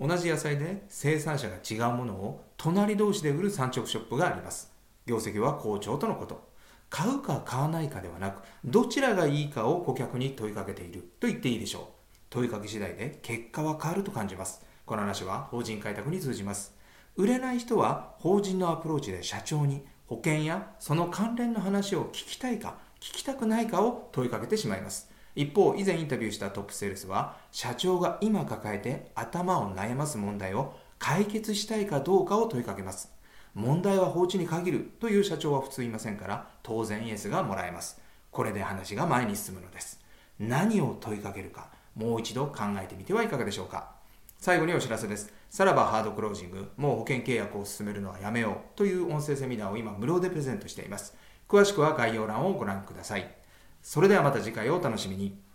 同じ野菜で生産者が違うものを隣同士で売る産直ショップがあります。業績は好調とのこと。買うか買わないかではなくどちらがいいかを顧客に問いかけていると言っていいでしょう。問いかけ次第で結果は変わると感じます。この話は法人開拓に通じます。売れない人は法人のアプローチで社長に保険やその関連の話を聞きたいか聞きたくないかを問いかけてしまいます。一方以前インタビューしたトップセールスは社長が今抱えて頭を悩ます問題を解決したいかどうかを問いかけます。問題は放置に限るという社長は普通いませんから当然イエスがもらえます。これで話が前に進むのです。何を問いかけるかもう一度考えてみてはいかがでしょうか。最後にお知らせです。さらばハードクロージングもう保険契約を進めるのはやめようという音声セミナーを今無料でプレゼントしています。詳しくは概要欄をご覧ください。それではまた次回をお楽しみに。